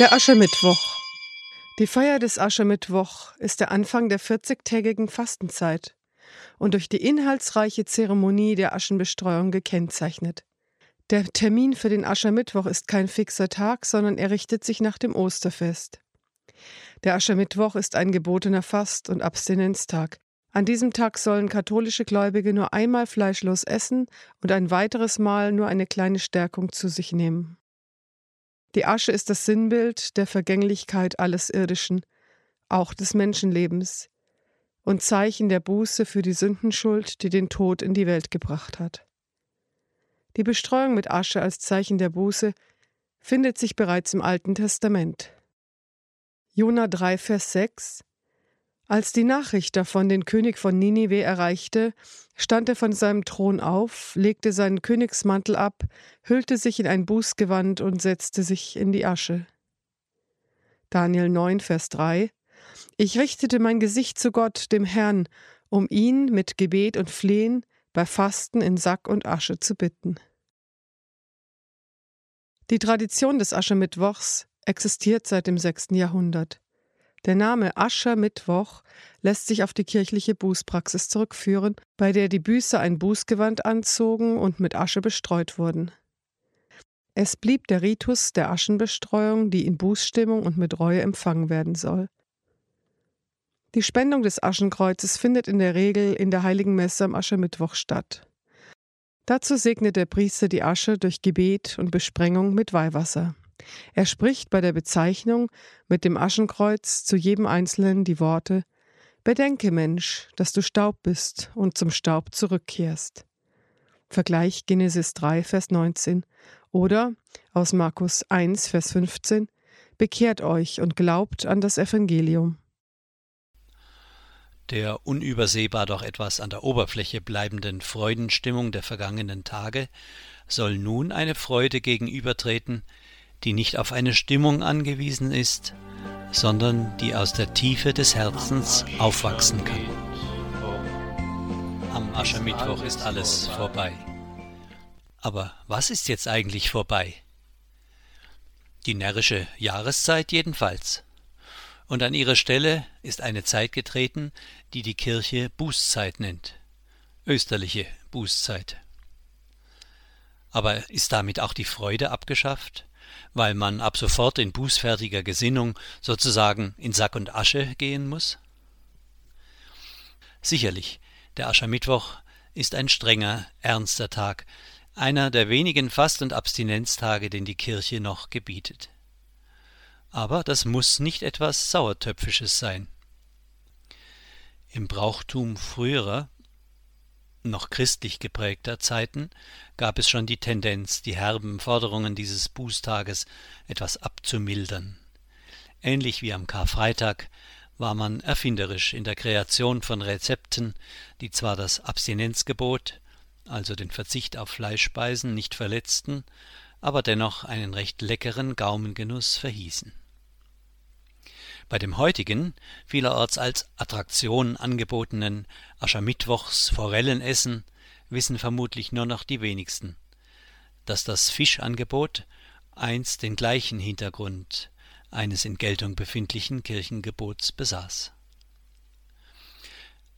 Der Aschermittwoch. Die Feier des Aschermittwoch ist der Anfang der 40-tägigen Fastenzeit und durch die inhaltsreiche Zeremonie der Aschenbestreuung gekennzeichnet. Der Termin für den Aschermittwoch ist kein fixer Tag, sondern er richtet sich nach dem Osterfest. Der Aschermittwoch ist ein gebotener Fast- und Abstinenztag. An diesem Tag sollen katholische Gläubige nur einmal fleischlos essen und ein weiteres Mal nur eine kleine Stärkung zu sich nehmen. Die Asche ist das Sinnbild der Vergänglichkeit alles Irdischen, auch des Menschenlebens, und Zeichen der Buße für die Sündenschuld, die den Tod in die Welt gebracht hat. Die Bestreuung mit Asche als Zeichen der Buße findet sich bereits im Alten Testament. Jona 3, Vers 6 als die Nachricht davon den König von Ninive erreichte, stand er von seinem Thron auf, legte seinen Königsmantel ab, hüllte sich in ein Bußgewand und setzte sich in die Asche. Daniel 9, Vers 3 Ich richtete mein Gesicht zu Gott, dem Herrn, um ihn mit Gebet und Flehen bei Fasten in Sack und Asche zu bitten. Die Tradition des Aschermittwochs existiert seit dem 6. Jahrhundert. Der Name Aschermittwoch lässt sich auf die kirchliche Bußpraxis zurückführen, bei der die Büßer ein Bußgewand anzogen und mit Asche bestreut wurden. Es blieb der Ritus der Aschenbestreuung, die in Bußstimmung und mit Reue empfangen werden soll. Die Spendung des Aschenkreuzes findet in der Regel in der Heiligen Messe am Aschermittwoch statt. Dazu segnet der Priester die Asche durch Gebet und Besprengung mit Weihwasser. Er spricht bei der Bezeichnung mit dem Aschenkreuz zu jedem Einzelnen die Worte Bedenke, Mensch, dass du Staub bist und zum Staub zurückkehrst. Vergleich Genesis 3, Vers 19 oder aus Markus 1, Vers 15 Bekehrt euch und glaubt an das Evangelium. Der unübersehbar doch etwas an der Oberfläche bleibenden Freudenstimmung der vergangenen Tage soll nun eine Freude gegenübertreten, die nicht auf eine Stimmung angewiesen ist, sondern die aus der Tiefe des Herzens aufwachsen kann. Am Aschermittwoch ist alles vorbei. Aber was ist jetzt eigentlich vorbei? Die närrische Jahreszeit jedenfalls. Und an ihre Stelle ist eine Zeit getreten, die die Kirche Bußzeit nennt. Österliche Bußzeit. Aber ist damit auch die Freude abgeschafft? Weil man ab sofort in bußfertiger Gesinnung sozusagen in Sack und Asche gehen muss? Sicherlich, der Aschermittwoch ist ein strenger, ernster Tag, einer der wenigen Fast- und Abstinenztage, den die Kirche noch gebietet. Aber das muss nicht etwas Sauertöpfisches sein. Im Brauchtum früherer, noch christlich geprägter Zeiten gab es schon die Tendenz, die herben Forderungen dieses Bußtages etwas abzumildern. Ähnlich wie am Karfreitag war man erfinderisch in der Kreation von Rezepten, die zwar das Abstinenzgebot, also den Verzicht auf Fleischspeisen, nicht verletzten, aber dennoch einen recht leckeren Gaumengenuss verhießen. Bei dem heutigen, vielerorts als Attraktion angebotenen Aschermittwochs Forellenessen wissen vermutlich nur noch die wenigsten, dass das Fischangebot einst den gleichen Hintergrund eines in Geltung befindlichen Kirchengebots besaß.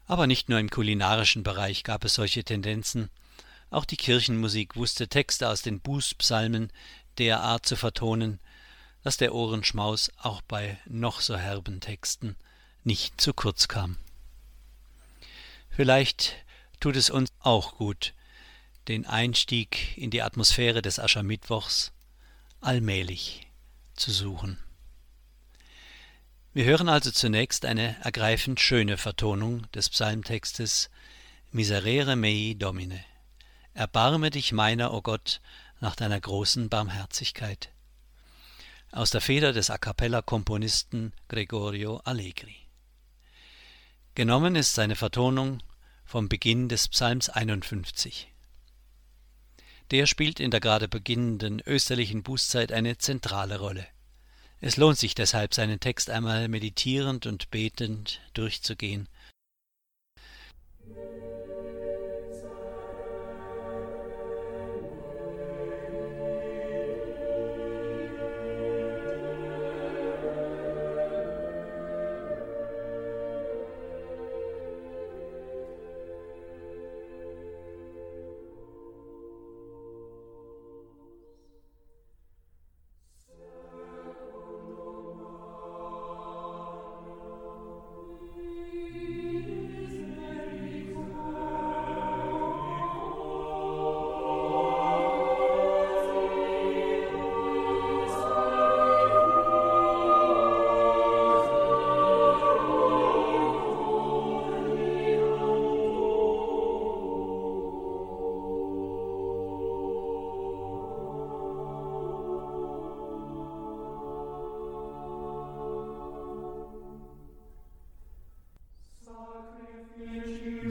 Aber nicht nur im kulinarischen Bereich gab es solche Tendenzen, auch die Kirchenmusik wusste Texte aus den Bußpsalmen derart zu vertonen, dass der Ohrenschmaus auch bei noch so herben Texten nicht zu kurz kam. Vielleicht tut es uns auch gut, den Einstieg in die Atmosphäre des Aschermittwochs allmählich zu suchen. Wir hören also zunächst eine ergreifend schöne Vertonung des Psalmtextes Miserere mei Domine. Erbarme dich meiner, o oh Gott, nach deiner großen Barmherzigkeit aus der Feder des A cappella-Komponisten Gregorio Allegri. Genommen ist seine Vertonung vom Beginn des Psalms 51. Der spielt in der gerade beginnenden österlichen Bußzeit eine zentrale Rolle. Es lohnt sich deshalb, seinen Text einmal meditierend und betend durchzugehen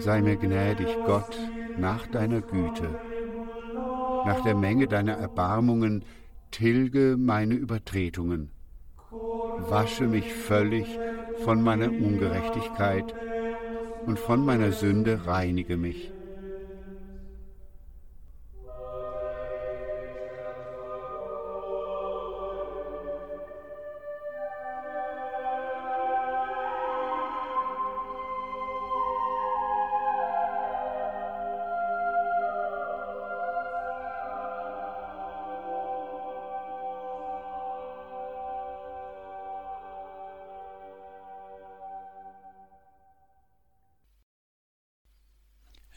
Sei mir gnädig, Gott, nach deiner Güte. Nach der Menge deiner Erbarmungen tilge meine Übertretungen. Wasche mich völlig von meiner Ungerechtigkeit und von meiner Sünde reinige mich.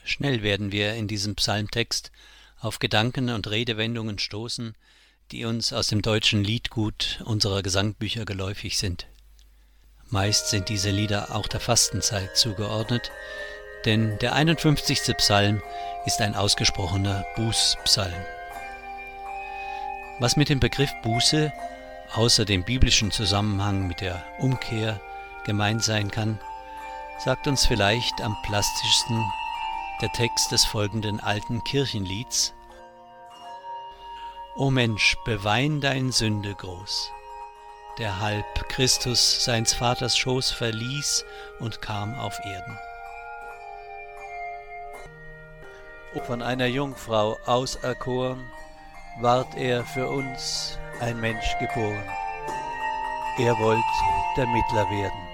Schnell werden wir in diesem Psalmtext auf Gedanken und Redewendungen stoßen, die uns aus dem deutschen Liedgut unserer Gesangbücher geläufig sind. Meist sind diese Lieder auch der Fastenzeit zugeordnet, denn der 51. Psalm ist ein ausgesprochener Bußpsalm. Was mit dem Begriff Buße außer dem biblischen Zusammenhang mit der Umkehr gemeint sein kann, sagt uns vielleicht am plastischsten der Text des folgenden alten Kirchenlieds. O Mensch, bewein dein Sünde groß, der halb Christus seins Vaters Schoß verließ und kam auf Erden. Von einer Jungfrau auserkoren, ward er für uns ein Mensch geboren. Er wollt der Mittler werden.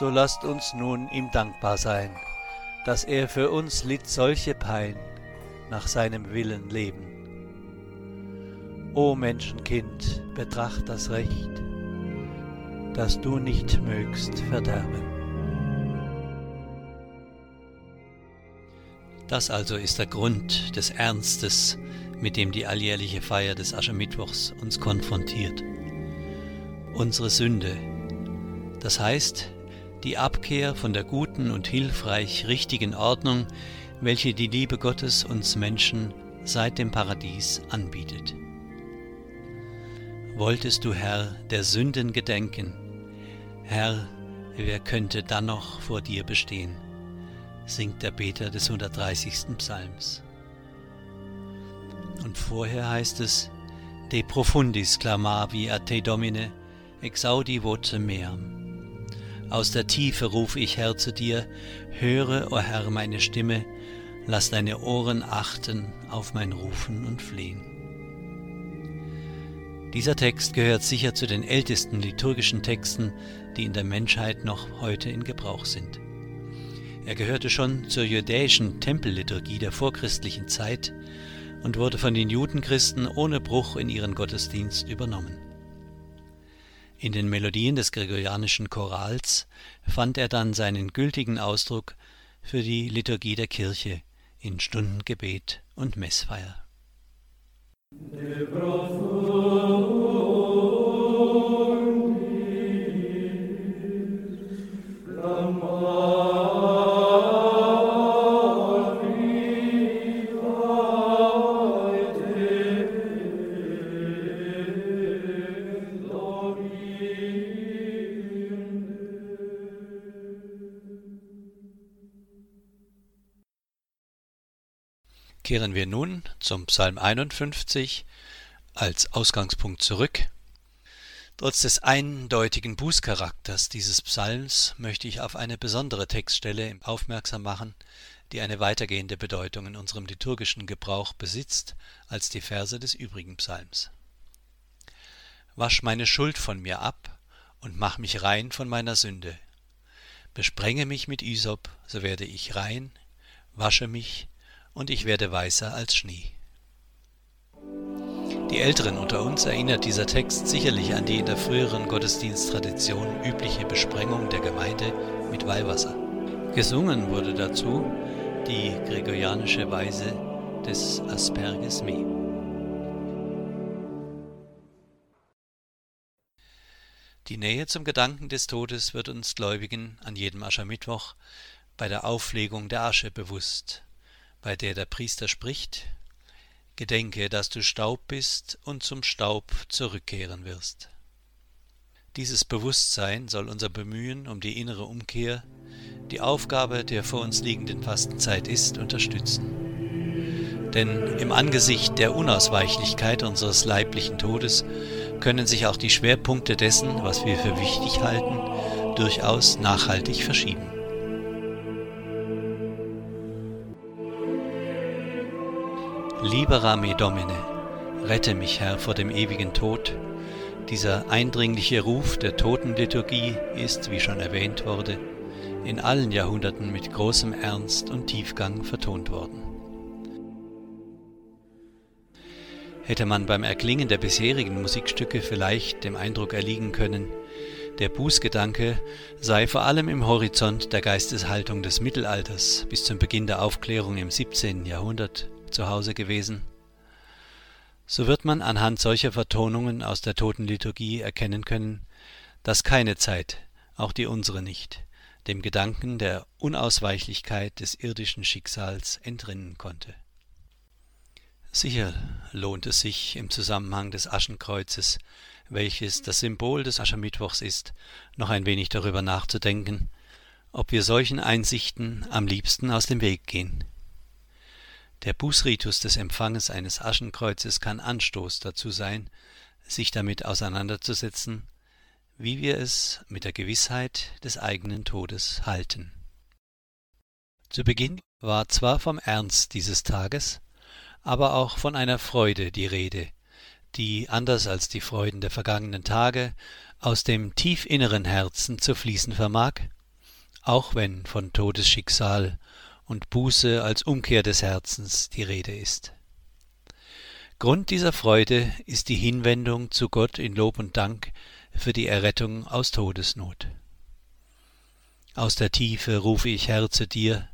So lasst uns nun ihm dankbar sein, dass er für uns litt solche Pein, nach seinem Willen leben. O Menschenkind, betracht das Recht, dass du nicht mögst verderben. Das also ist der Grund des Ernstes, mit dem die alljährliche Feier des Aschermittwochs uns konfrontiert. Unsere Sünde, das heißt die Abkehr von der guten und hilfreich richtigen Ordnung, welche die Liebe Gottes uns Menschen seit dem Paradies anbietet. Wolltest du, Herr, der Sünden gedenken, Herr, wer könnte dann noch vor dir bestehen? singt der Beter des 130. Psalms. Und vorher heißt es, De profundis clamavi a te domine, exaudi voce meam. Aus der Tiefe rufe ich, Herr, zu dir, höre, o oh Herr, meine Stimme, lass deine Ohren achten auf mein Rufen und Flehen. Dieser Text gehört sicher zu den ältesten liturgischen Texten, die in der Menschheit noch heute in Gebrauch sind. Er gehörte schon zur judäischen Tempelliturgie der vorchristlichen Zeit und wurde von den Judenchristen ohne Bruch in ihren Gottesdienst übernommen. In den Melodien des gregorianischen Chorals fand er dann seinen gültigen Ausdruck für die Liturgie der Kirche in Stundengebet und Messfeier. Kehren wir nun zum Psalm 51 als Ausgangspunkt zurück. Trotz des eindeutigen Bußcharakters dieses Psalms möchte ich auf eine besondere Textstelle aufmerksam machen, die eine weitergehende Bedeutung in unserem liturgischen Gebrauch besitzt als die Verse des übrigen Psalms. Wasch meine Schuld von mir ab und mach mich rein von meiner Sünde. Besprenge mich mit Isop, so werde ich rein, wasche mich, und ich werde weißer als Schnee. Die Älteren unter uns erinnert dieser Text sicherlich an die in der früheren Gottesdiensttradition übliche Besprengung der Gemeinde mit Weihwasser. Gesungen wurde dazu die gregorianische Weise des Asperges Me. Die Nähe zum Gedanken des Todes wird uns Gläubigen an jedem Aschermittwoch bei der Auflegung der Asche bewusst, bei der der Priester spricht, Gedenke, dass du Staub bist und zum Staub zurückkehren wirst. Dieses Bewusstsein soll unser Bemühen um die innere Umkehr, die Aufgabe der vor uns liegenden Fastenzeit ist, unterstützen. Denn im Angesicht der Unausweichlichkeit unseres leiblichen Todes können sich auch die Schwerpunkte dessen, was wir für wichtig halten, durchaus nachhaltig verschieben. Libera me Domine, rette mich, Herr, vor dem ewigen Tod. Dieser eindringliche Ruf der Totenliturgie ist, wie schon erwähnt wurde, in allen Jahrhunderten mit großem Ernst und Tiefgang vertont worden. Hätte man beim Erklingen der bisherigen Musikstücke vielleicht dem Eindruck erliegen können, der Bußgedanke sei vor allem im Horizont der Geisteshaltung des Mittelalters bis zum Beginn der Aufklärung im 17. Jahrhundert zu Hause gewesen, so wird man anhand solcher Vertonungen aus der Totenliturgie erkennen können, dass keine Zeit, auch die unsere nicht, dem Gedanken der Unausweichlichkeit des irdischen Schicksals entrinnen konnte. Sicher lohnt es sich im Zusammenhang des Aschenkreuzes, welches das Symbol des Aschermittwochs ist, noch ein wenig darüber nachzudenken, ob wir solchen Einsichten am liebsten aus dem Weg gehen. Der Bußritus des Empfanges eines Aschenkreuzes kann Anstoß dazu sein, sich damit auseinanderzusetzen, wie wir es mit der Gewissheit des eigenen Todes halten. Zu Beginn war zwar vom Ernst dieses Tages, aber auch von einer Freude die Rede, die, anders als die Freuden der vergangenen Tage, aus dem tiefinneren Herzen zu fließen vermag, auch wenn von Todesschicksal und Buße als Umkehr des Herzens die Rede ist. Grund dieser Freude ist die Hinwendung zu Gott in Lob und Dank für die Errettung aus Todesnot. Aus der Tiefe rufe ich Herr zu dir,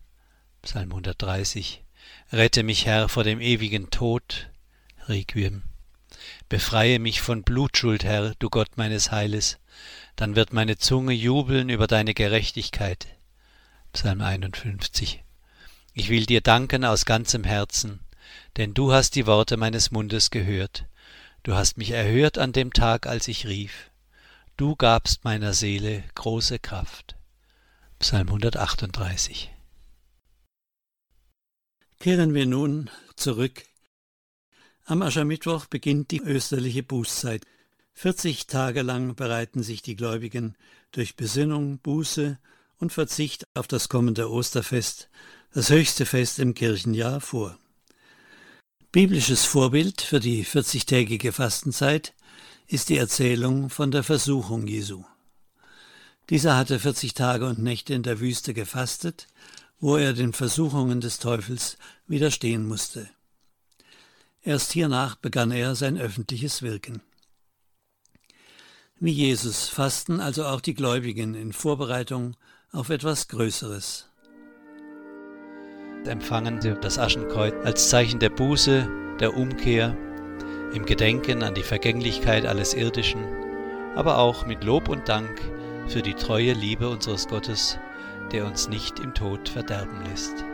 Psalm 130, rette mich Herr vor dem ewigen Tod, Requiem. Befreie mich von Blutschuld, Herr, du Gott meines Heiles, dann wird meine Zunge jubeln über deine Gerechtigkeit. Psalm 51. Ich will dir danken aus ganzem Herzen, denn du hast die Worte meines Mundes gehört. Du hast mich erhört an dem Tag, als ich rief. Du gabst meiner Seele große Kraft. Psalm 138. Kehren wir nun zurück. Am Aschermittwoch beginnt die österliche Bußzeit. 40 Tage lang bereiten sich die Gläubigen durch Besinnung, Buße und Verzicht auf das kommende Osterfest das höchste Fest im Kirchenjahr vor. Biblisches Vorbild für die 40-tägige Fastenzeit ist die Erzählung von der Versuchung Jesu. Dieser hatte 40 Tage und Nächte in der Wüste gefastet, wo er den Versuchungen des Teufels widerstehen musste. Erst hiernach begann er sein öffentliches Wirken. Wie Jesus fasten also auch die Gläubigen in Vorbereitung auf etwas Größeres empfangen das Aschenkreuz als Zeichen der Buße, der Umkehr, im Gedenken an die Vergänglichkeit alles Irdischen, aber auch mit Lob und Dank für die treue Liebe unseres Gottes, der uns nicht im Tod verderben lässt.